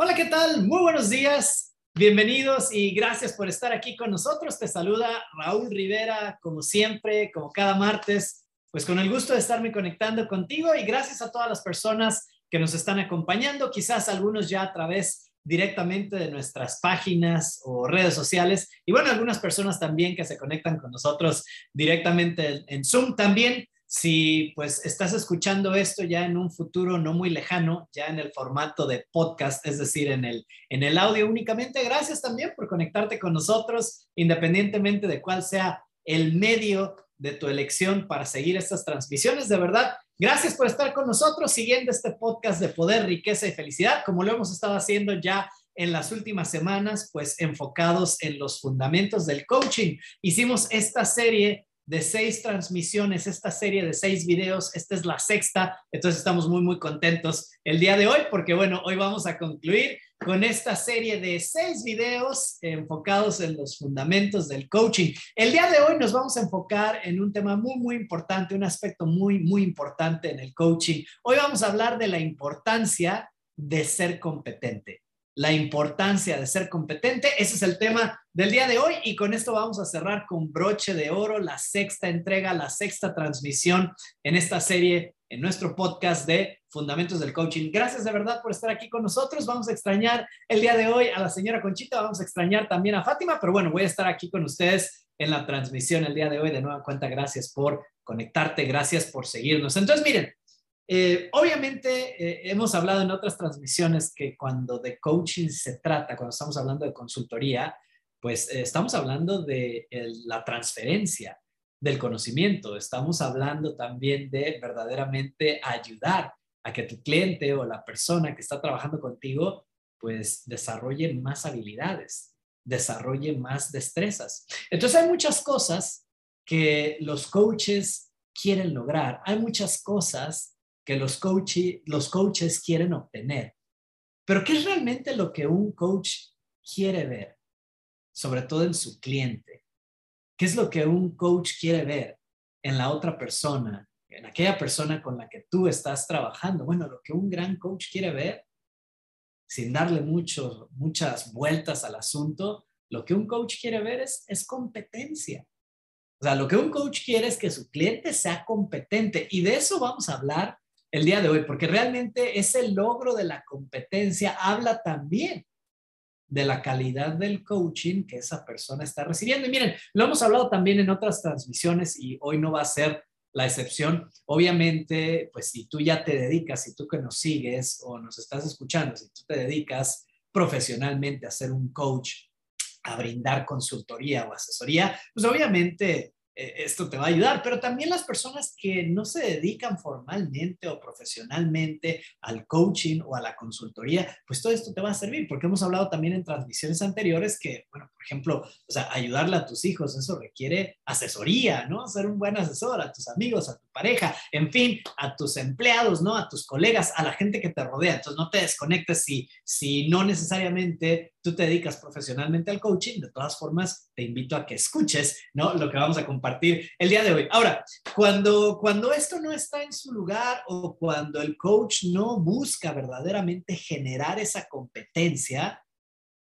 Hola, ¿qué tal? Muy buenos días. Bienvenidos y gracias por estar aquí con nosotros. Te saluda Raúl Rivera, como siempre, como cada martes, pues con el gusto de estarme conectando contigo y gracias a todas las personas que nos están acompañando, quizás algunos ya a través directamente de nuestras páginas o redes sociales y bueno, algunas personas también que se conectan con nosotros directamente en Zoom también. Si pues estás escuchando esto ya en un futuro no muy lejano, ya en el formato de podcast, es decir, en el, en el audio únicamente, gracias también por conectarte con nosotros, independientemente de cuál sea el medio de tu elección para seguir estas transmisiones. De verdad, gracias por estar con nosotros siguiendo este podcast de poder, riqueza y felicidad, como lo hemos estado haciendo ya en las últimas semanas, pues enfocados en los fundamentos del coaching. Hicimos esta serie de seis transmisiones, esta serie de seis videos, esta es la sexta, entonces estamos muy, muy contentos el día de hoy porque bueno, hoy vamos a concluir con esta serie de seis videos enfocados en los fundamentos del coaching. El día de hoy nos vamos a enfocar en un tema muy, muy importante, un aspecto muy, muy importante en el coaching. Hoy vamos a hablar de la importancia de ser competente la importancia de ser competente. Ese es el tema del día de hoy y con esto vamos a cerrar con broche de oro la sexta entrega, la sexta transmisión en esta serie, en nuestro podcast de Fundamentos del Coaching. Gracias de verdad por estar aquí con nosotros. Vamos a extrañar el día de hoy a la señora Conchita, vamos a extrañar también a Fátima, pero bueno, voy a estar aquí con ustedes en la transmisión el día de hoy. De nueva cuenta, gracias por conectarte, gracias por seguirnos. Entonces, miren, eh, obviamente, eh, hemos hablado en otras transmisiones que cuando de coaching se trata, cuando estamos hablando de consultoría, pues eh, estamos hablando de la transferencia del conocimiento, estamos hablando también de verdaderamente ayudar a que tu cliente o la persona que está trabajando contigo, pues desarrolle más habilidades, desarrolle más destrezas. Entonces hay muchas cosas que los coaches quieren lograr, hay muchas cosas que los, los coaches quieren obtener. Pero ¿qué es realmente lo que un coach quiere ver? Sobre todo en su cliente. ¿Qué es lo que un coach quiere ver en la otra persona, en aquella persona con la que tú estás trabajando? Bueno, lo que un gran coach quiere ver, sin darle mucho, muchas vueltas al asunto, lo que un coach quiere ver es, es competencia. O sea, lo que un coach quiere es que su cliente sea competente y de eso vamos a hablar el día de hoy, porque realmente ese logro de la competencia habla también de la calidad del coaching que esa persona está recibiendo. Y miren, lo hemos hablado también en otras transmisiones y hoy no va a ser la excepción. Obviamente, pues si tú ya te dedicas, si tú que nos sigues o nos estás escuchando, si tú te dedicas profesionalmente a ser un coach, a brindar consultoría o asesoría, pues obviamente esto te va a ayudar, pero también las personas que no se dedican formalmente o profesionalmente al coaching o a la consultoría, pues todo esto te va a servir, porque hemos hablado también en transmisiones anteriores que, bueno, por ejemplo, o sea, ayudarle a tus hijos, eso requiere asesoría, ¿no? Ser un buen asesor a tus amigos, a tu pareja, en fin, a tus empleados, ¿no? A tus colegas, a la gente que te rodea. Entonces, no te desconectes si, si no necesariamente tú te dedicas profesionalmente al coaching, de todas formas, te invito a que escuches, ¿no? Lo que vamos a compartir el día de hoy. Ahora, cuando, cuando esto no está en su lugar o cuando el coach no busca verdaderamente generar esa competencia,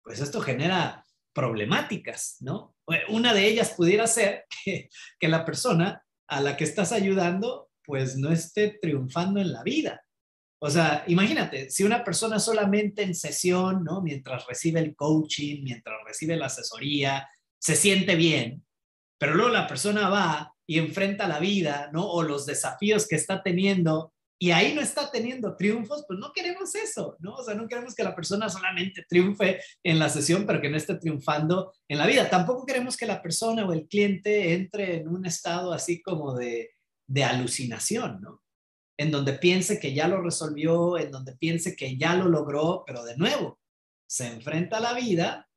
pues esto genera problemáticas, ¿no? Una de ellas pudiera ser que, que la persona a la que estás ayudando, pues no esté triunfando en la vida. O sea, imagínate, si una persona solamente en sesión, ¿no? Mientras recibe el coaching, mientras recibe la asesoría, se siente bien, pero luego la persona va y enfrenta la vida, ¿no? O los desafíos que está teniendo y ahí no está teniendo triunfos, pues no queremos eso, ¿no? O sea, no queremos que la persona solamente triunfe en la sesión, pero que no esté triunfando en la vida. Tampoco queremos que la persona o el cliente entre en un estado así como de, de alucinación, ¿no? en donde piense que ya lo resolvió, en donde piense que ya lo logró, pero de nuevo, se enfrenta a la vida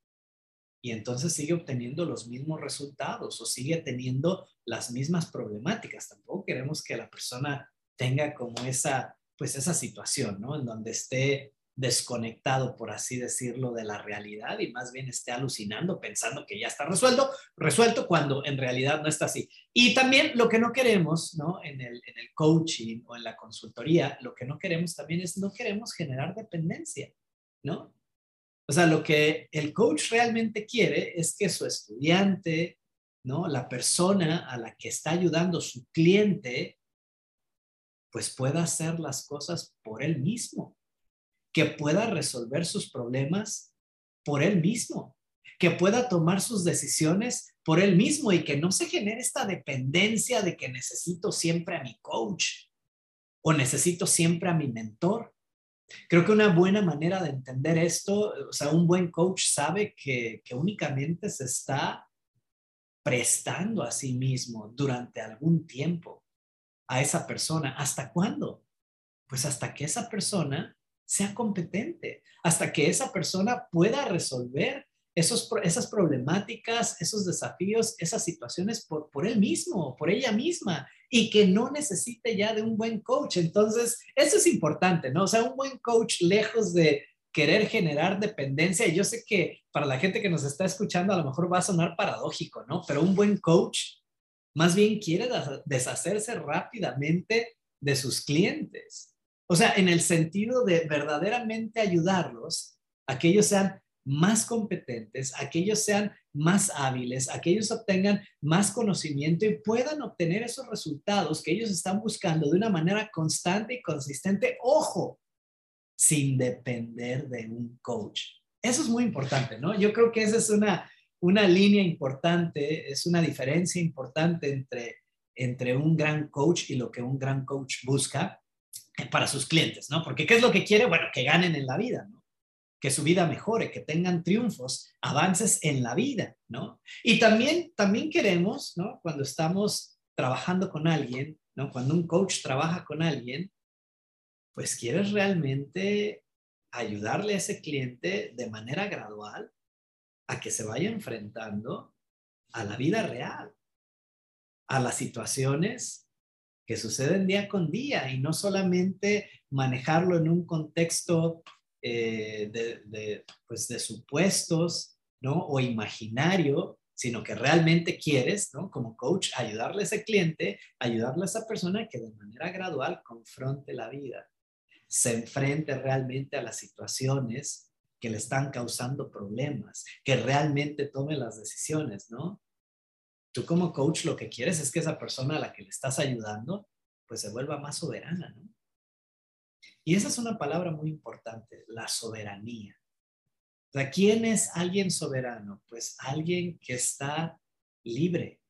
y entonces sigue obteniendo los mismos resultados o sigue teniendo las mismas problemáticas. Tampoco queremos que la persona tenga como esa, pues esa situación, ¿no? En donde esté desconectado, por así decirlo, de la realidad y más bien esté alucinando pensando que ya está resuelto, resuelto cuando en realidad no está así. Y también lo que no queremos, ¿no? En el, en el coaching o en la consultoría, lo que no queremos también es no queremos generar dependencia. ¿no? O sea, lo que el coach realmente quiere es que su estudiante, ¿no? La persona a la que está ayudando, su cliente, pues pueda hacer las cosas por él mismo, que pueda resolver sus problemas por él mismo, que pueda tomar sus decisiones por él mismo y que no se genere esta dependencia de que necesito siempre a mi coach o necesito siempre a mi mentor. Creo que una buena manera de entender esto, o sea, un buen coach sabe que, que únicamente se está prestando a sí mismo durante algún tiempo a esa persona. ¿Hasta cuándo? Pues hasta que esa persona sea competente, hasta que esa persona pueda resolver esos, esas problemáticas, esos desafíos, esas situaciones por, por él mismo, por ella misma, y que no necesite ya de un buen coach. Entonces, eso es importante, ¿no? O sea, un buen coach lejos de querer generar dependencia, y yo sé que para la gente que nos está escuchando a lo mejor va a sonar paradójico, ¿no? Pero un buen coach más bien quiere deshacerse rápidamente de sus clientes. O sea, en el sentido de verdaderamente ayudarlos a que ellos sean más competentes, a que ellos sean más hábiles, a que ellos obtengan más conocimiento y puedan obtener esos resultados que ellos están buscando de una manera constante y consistente. Ojo, sin depender de un coach. Eso es muy importante, ¿no? Yo creo que esa es una, una línea importante, es una diferencia importante entre, entre un gran coach y lo que un gran coach busca para sus clientes, ¿no? Porque ¿qué es lo que quiere? Bueno, que ganen en la vida, ¿no? que su vida mejore, que tengan triunfos, avances en la vida, ¿no? Y también, también queremos, ¿no? Cuando estamos trabajando con alguien, ¿no? Cuando un coach trabaja con alguien, pues quieres realmente ayudarle a ese cliente de manera gradual a que se vaya enfrentando a la vida real, a las situaciones que suceden día con día y no solamente manejarlo en un contexto eh, de, pues de supuestos, ¿no? O imaginario, sino que realmente quieres, ¿no? Como coach, ayudarle a ese cliente, ayudarle a esa persona que de manera gradual confronte la vida, se enfrente realmente a las situaciones que le están causando problemas, que realmente tome las decisiones, ¿no? Tú como coach lo que quieres es que esa persona a la que le estás ayudando, pues se vuelva más soberana, ¿no? Y esa es una palabra muy importante, la soberanía. O ¿quién es alguien soberano? Pues alguien que está libre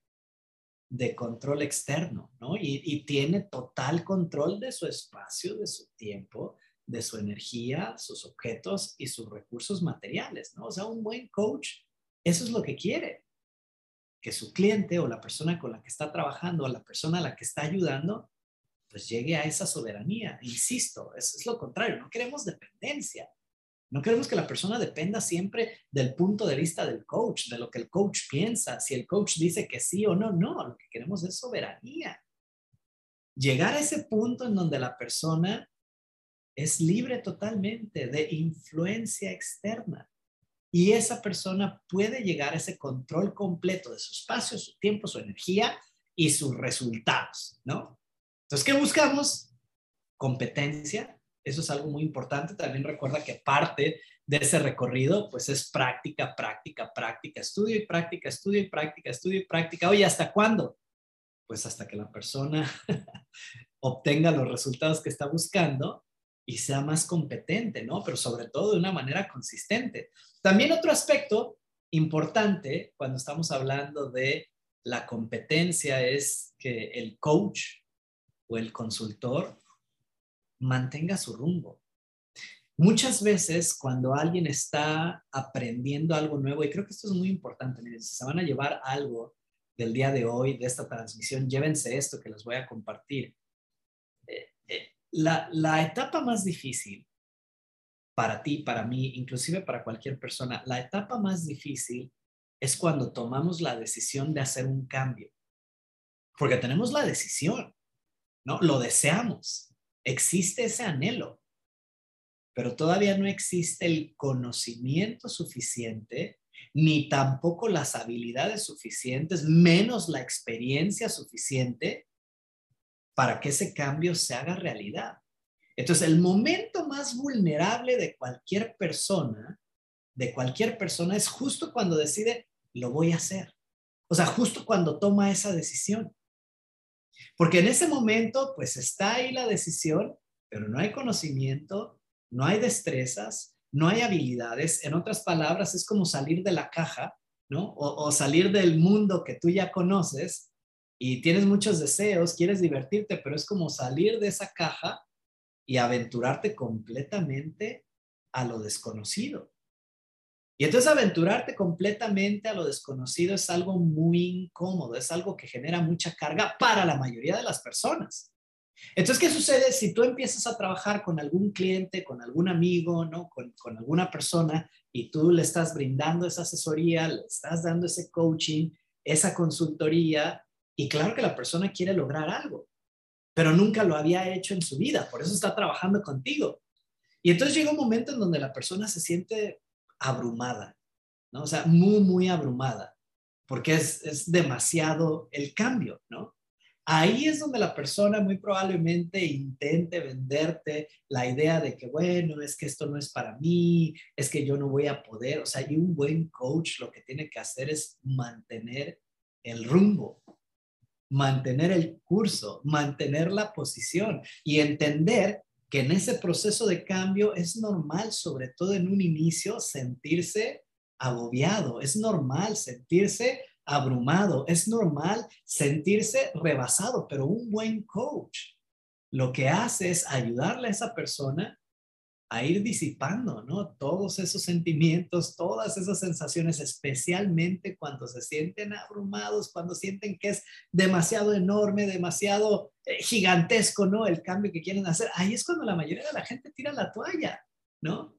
de control externo, ¿no? Y, tiene total control de su espacio, de su tiempo, de su energía, sus objetos y sus recursos materiales, ¿no? O sea, un buen coach, eso es lo que quiere, que su cliente o la persona con la que está trabajando, o la persona a la que está ayudando, pues llegue a esa soberanía. Insisto, es, es lo contrario, no queremos dependencia. No queremos que la persona dependa siempre del punto de vista del coach, de lo que el coach piensa, si el coach dice que sí o no, no, lo que queremos es soberanía. Llegar a ese punto en donde la persona es libre totalmente de influencia externa y esa persona puede llegar a ese control completo de su espacio, su tiempo, su energía y sus resultados, ¿no? Entonces, ¿qué buscamos? Competencia. Eso es algo muy importante. También recuerda que parte de ese recorrido, pues es práctica, práctica, práctica, estudio y práctica, estudio y práctica, estudio y práctica. Oye, ¿hasta cuándo? Pues hasta que la persona obtenga los resultados que está buscando y sea más competente, ¿no? Pero sobre todo de una manera consistente. También otro aspecto importante cuando estamos hablando de la competencia es que el coach o el consultor mantenga su rumbo. Muchas veces cuando alguien está aprendiendo algo nuevo, y creo que esto es muy importante, miren, si se van a llevar algo del día de hoy, de esta transmisión, llévense esto que les voy a compartir. La etapa más difícil para ti, para mí, inclusive para cualquier persona, la etapa más difícil es cuando tomamos la decisión de hacer un cambio. Porque tenemos la decisión. ¿no? Lo deseamos, existe ese anhelo, pero todavía no existe el conocimiento suficiente, ni tampoco las habilidades suficientes, menos la experiencia suficiente para que ese cambio se haga realidad. Entonces, el momento más vulnerable de cualquier persona, de cualquier persona, es justo cuando decide, lo voy a hacer. O sea, justo cuando toma esa decisión. Porque en ese momento, pues está ahí la decisión, pero no hay conocimiento, no hay destrezas, no hay habilidades. En otras palabras, es como salir de la caja, ¿no? O, salir del mundo que tú ya conoces y tienes muchos deseos, quieres divertirte, pero es como salir de esa caja y aventurarte completamente a lo desconocido. Y entonces aventurarte completamente a lo desconocido es algo muy incómodo, es algo que genera mucha carga para la mayoría de las personas. Entonces, ¿qué sucede si tú empiezas a trabajar con algún cliente, con algún amigo, ¿no? con, con alguna persona y tú le estás brindando esa asesoría, le estás dando ese coaching, esa consultoría, y claro que la persona quiere lograr algo, pero nunca lo había hecho en su vida, por eso está trabajando contigo. Y entonces llega un momento en donde la persona se siente abrumada, ¿no? O sea, muy, muy abrumada, porque es, es demasiado el cambio, ¿no? Ahí es donde la persona muy probablemente intente venderte la idea de que, bueno, es que esto no es para mí, es que yo no voy a poder. O sea, y un buen coach lo que tiene que hacer es mantener el rumbo, mantener el curso, mantener la posición y entender que en ese proceso de cambio es normal, sobre todo en un inicio, sentirse agobiado, es normal sentirse abrumado, es normal sentirse rebasado, pero un buen coach lo que hace es ayudarle a esa persona a ir disipando, ¿no? Todos esos sentimientos, todas esas sensaciones, especialmente cuando se sienten abrumados, cuando sienten que es demasiado enorme, demasiado eh, gigantesco, ¿no? El cambio que quieren hacer. Ahí es cuando la mayoría de la gente tira la toalla, ¿no?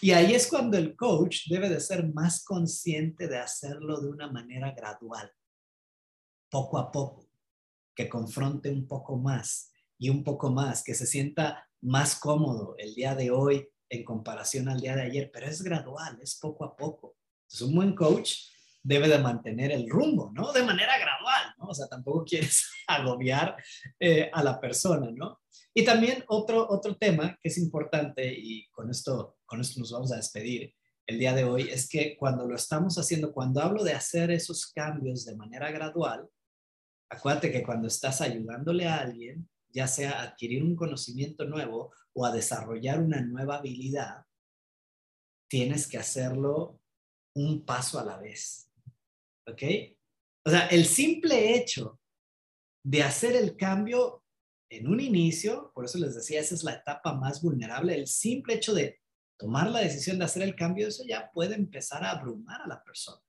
Y ahí es cuando el coach debe de ser más consciente de hacerlo de una manera gradual, poco a poco, que confronte un poco más y un poco más, que se sienta más cómodo el día de hoy en comparación al día de ayer, pero es gradual, es poco a poco. Entonces, un buen coach debe de mantener el rumbo, ¿no? De manera gradual, ¿no? O sea, tampoco quieres agobiar eh, a la persona, ¿no? Y también otro, otro tema que es importante y con esto, con esto nos vamos a despedir el día de hoy es que cuando lo estamos haciendo, cuando hablo de hacer esos cambios de manera gradual, acuérdate que cuando estás ayudándole a alguien, ya sea adquirir un conocimiento nuevo o a desarrollar una nueva habilidad, tienes que hacerlo un paso a la vez. ¿Ok? O sea, el simple hecho de hacer el cambio en un inicio, por eso les decía, esa es la etapa más vulnerable, el simple hecho de tomar la decisión de hacer el cambio, eso ya puede empezar a abrumar a la persona.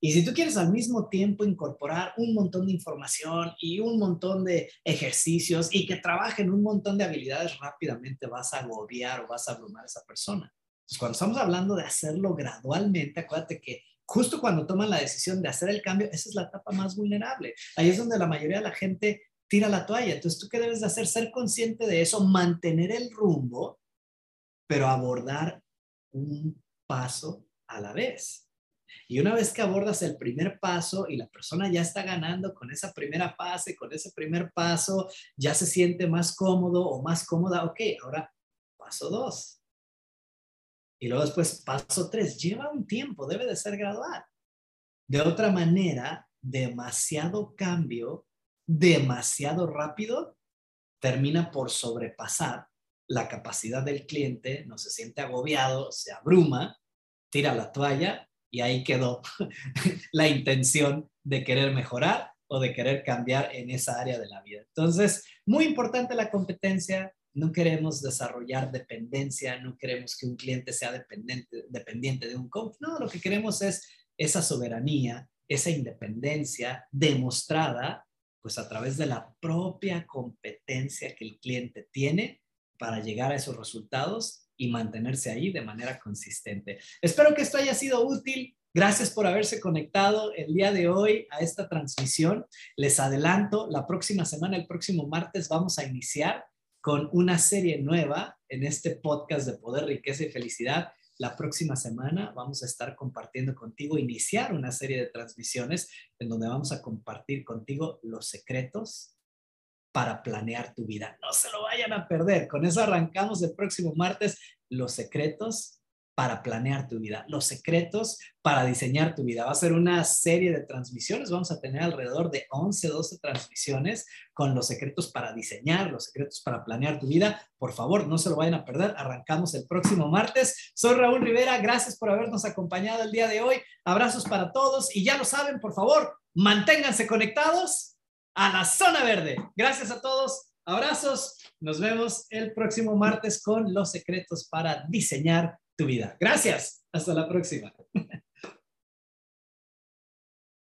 Y si tú quieres al mismo tiempo incorporar un montón de información y un montón de ejercicios y que trabajen un montón de habilidades, rápidamente vas a agobiar o vas a abrumar a esa persona. Entonces, cuando estamos hablando de hacerlo gradualmente, acuérdate que justo cuando toman la decisión de hacer el cambio, esa es la etapa más vulnerable. Ahí es donde la mayoría de la gente tira la toalla. Entonces, ¿tú qué debes de hacer? Ser consciente de eso, mantener el rumbo, pero abordar un paso a la vez. Y una vez que abordas el primer paso y la persona ya está ganando con esa primera fase, con ese primer paso, ya se siente más cómodo o más cómoda, ok, ahora paso dos. Y luego después paso tres. Lleva un tiempo, debe de ser gradual. De otra manera, demasiado cambio, demasiado rápido, termina por sobrepasar la capacidad del cliente, no se siente agobiado, se abruma, tira la toalla y ahí quedó la intención de querer mejorar o de querer cambiar en esa área de la vida. Entonces, muy importante la competencia. No queremos desarrollar dependencia, no queremos que un cliente sea dependiente, dependiente de un coach. No, lo que queremos es esa soberanía, esa independencia demostrada pues a través de la propia competencia que el cliente tiene para llegar a esos resultados y mantenerse ahí de manera consistente. Espero que esto haya sido útil. Gracias por haberse conectado el día de hoy a esta transmisión. Les adelanto, la próxima semana, el próximo martes, vamos a iniciar con una serie nueva en este podcast de Poder, Riqueza y Felicidad. La próxima semana vamos a estar compartiendo contigo, iniciar una serie de transmisiones en donde vamos a compartir contigo los secretos para planear tu vida. No se lo vayan a perder. Con eso arrancamos el próximo martes los secretos para planear tu vida, los secretos para diseñar tu vida. Va a ser una serie de transmisiones, vamos a tener alrededor de 11, 12 transmisiones con los secretos para diseñar, los secretos para planear tu vida. Por favor, no se lo vayan a perder. Arrancamos el próximo martes. Soy Raúl Rivera, gracias por habernos acompañado el día de hoy. Abrazos para todos y ya lo saben, por favor, manténganse conectados a la zona verde. Gracias a todos. Abrazos. Nos vemos el próximo martes con los secretos para diseñar tu vida. Gracias. Hasta la próxima.